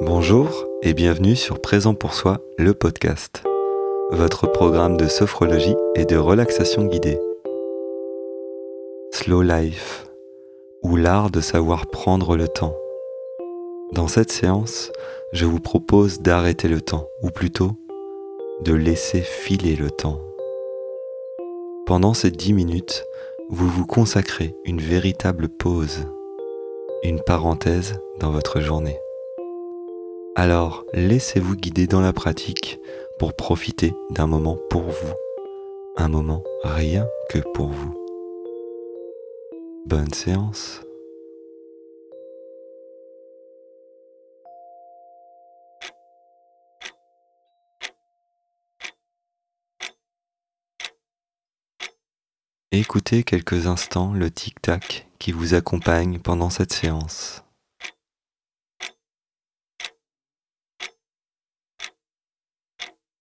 Bonjour et bienvenue sur Présent pour soi, le podcast, votre programme de sophrologie et de relaxation guidée. Slow Life, ou l'art de savoir prendre le temps. Dans cette séance, je vous propose d'arrêter le temps, ou plutôt de laisser filer le temps. Pendant ces dix minutes, vous vous consacrez une véritable pause, une parenthèse dans votre journée. Alors laissez-vous guider dans la pratique pour profiter d'un moment pour vous, un moment rien que pour vous. Bonne séance. Écoutez quelques instants le tic-tac qui vous accompagne pendant cette séance.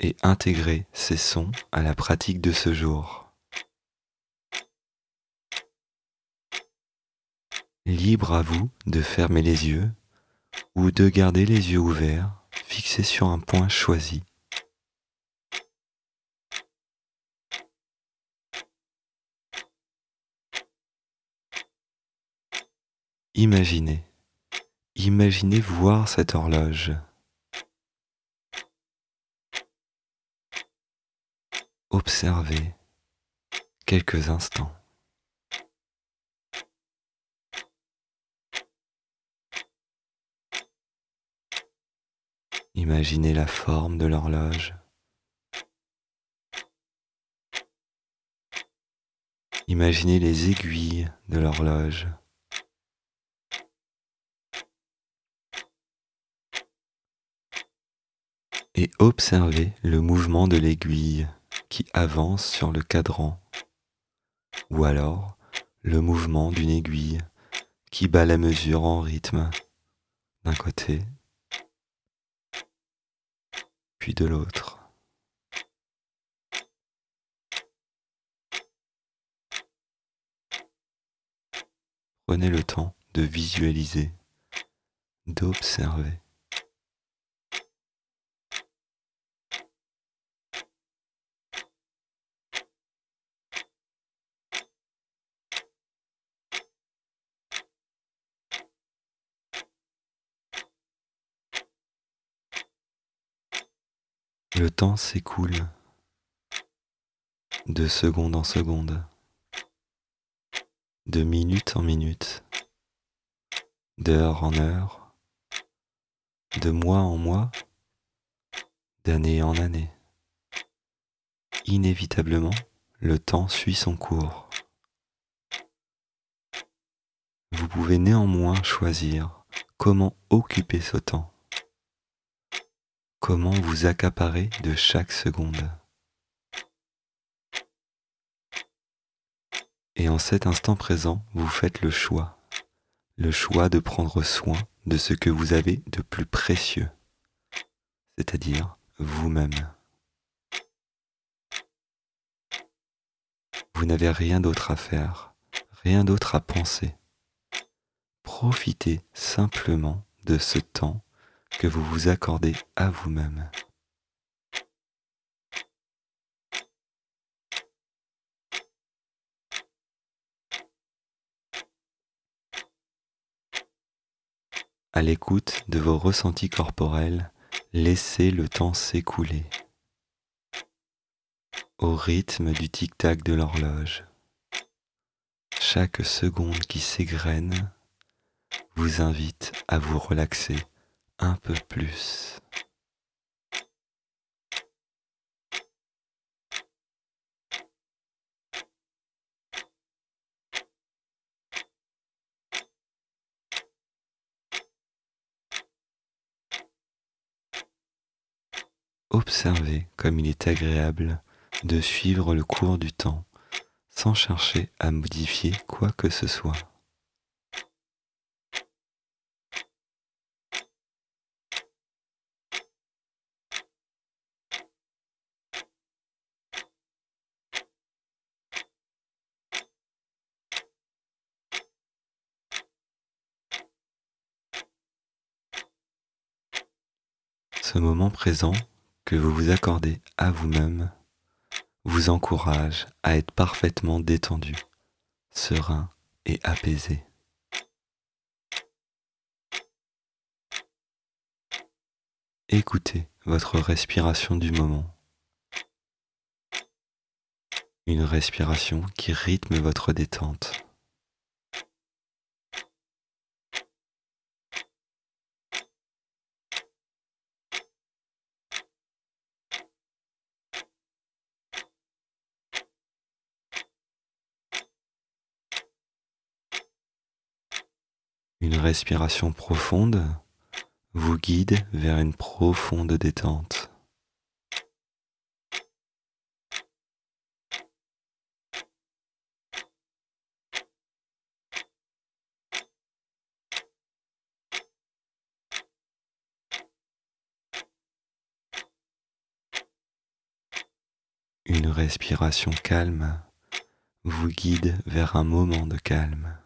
Et intégrer ces sons à la pratique de ce jour. Libre à vous de fermer les yeux ou de garder les yeux ouverts, fixés sur un point choisi. Imaginez, imaginez voir cette horloge Observez quelques instants. Imaginez la forme de l'horloge. Imaginez les aiguilles de l'horloge. Et observez le mouvement de l'aiguille qui avance sur le cadran, ou alors le mouvement d'une aiguille qui bat la mesure en rythme d'un côté, puis de l'autre. Prenez le temps de visualiser, d'observer. Le temps s'écoule de seconde en seconde, de minute en minute, d'heure en heure, de mois en mois, d'année en année. Inévitablement, le temps suit son cours. Vous pouvez néanmoins choisir comment occuper ce temps comment vous accaparer de chaque seconde. Et en cet instant présent, vous faites le choix, le choix de prendre soin de ce que vous avez de plus précieux, c'est-à-dire vous-même. Vous n'avez rien d'autre à faire, rien d'autre à penser. Profitez simplement de ce temps que vous vous accordez à vous-même. À l'écoute de vos ressentis corporels, laissez le temps s'écouler au rythme du tic-tac de l'horloge. Chaque seconde qui s'égrène vous invite à vous relaxer un peu plus. Observez comme il est agréable de suivre le cours du temps sans chercher à modifier quoi que ce soit. Ce moment présent que vous vous accordez à vous-même vous encourage à être parfaitement détendu, serein et apaisé. Écoutez votre respiration du moment. Une respiration qui rythme votre détente. Une respiration profonde vous guide vers une profonde détente. Une respiration calme vous guide vers un moment de calme.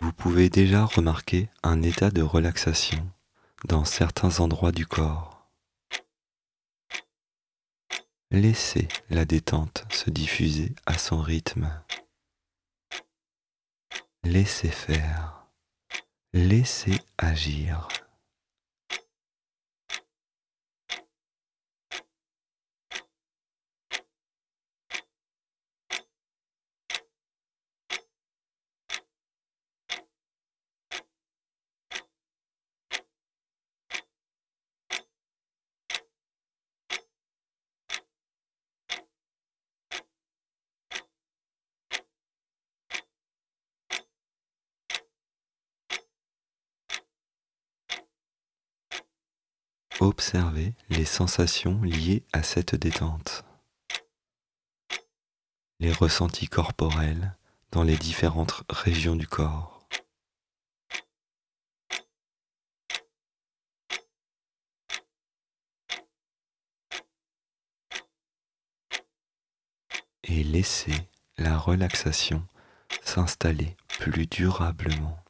Vous pouvez déjà remarquer un état de relaxation dans certains endroits du corps. Laissez la détente se diffuser à son rythme. Laissez faire. Laissez agir. Observez les sensations liées à cette détente, les ressentis corporels dans les différentes régions du corps. Et laissez la relaxation s'installer plus durablement.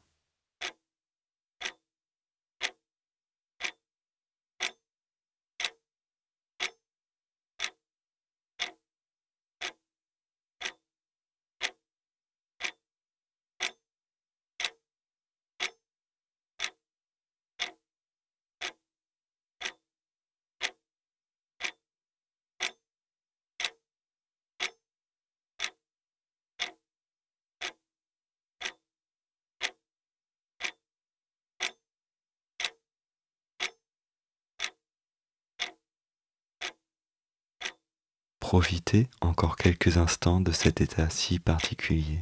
Profitez encore quelques instants de cet état si particulier.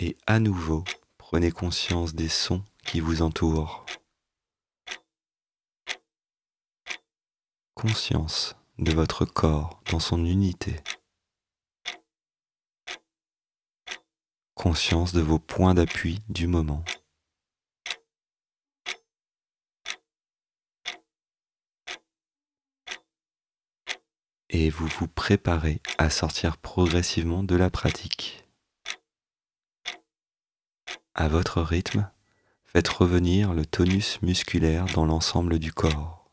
Et à nouveau prenez conscience des sons qui vous entourent. Conscience de votre corps dans son unité. Conscience de vos points d'appui du moment. Et vous vous préparez à sortir progressivement de la pratique. À votre rythme, faites revenir le tonus musculaire dans l'ensemble du corps.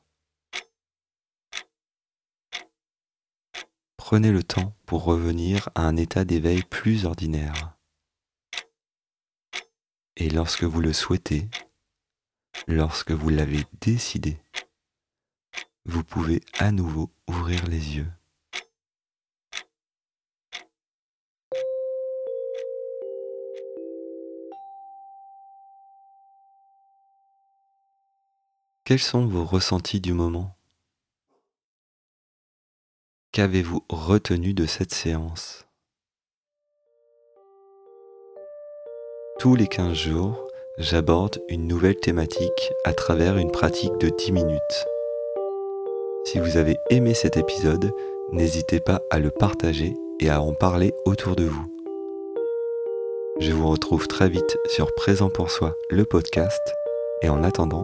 Prenez le temps pour revenir à un état d'éveil plus ordinaire. Et lorsque vous le souhaitez, lorsque vous l'avez décidé, vous pouvez à nouveau ouvrir les yeux Quels sont vos ressentis du moment? Qu'avez-vous retenu de cette séance? Tous les 15 jours, j'aborde une nouvelle thématique à travers une pratique de 10 minutes. Si vous avez aimé cet épisode, n'hésitez pas à le partager et à en parler autour de vous. Je vous retrouve très vite sur Présent pour soi, le podcast, et en attendant,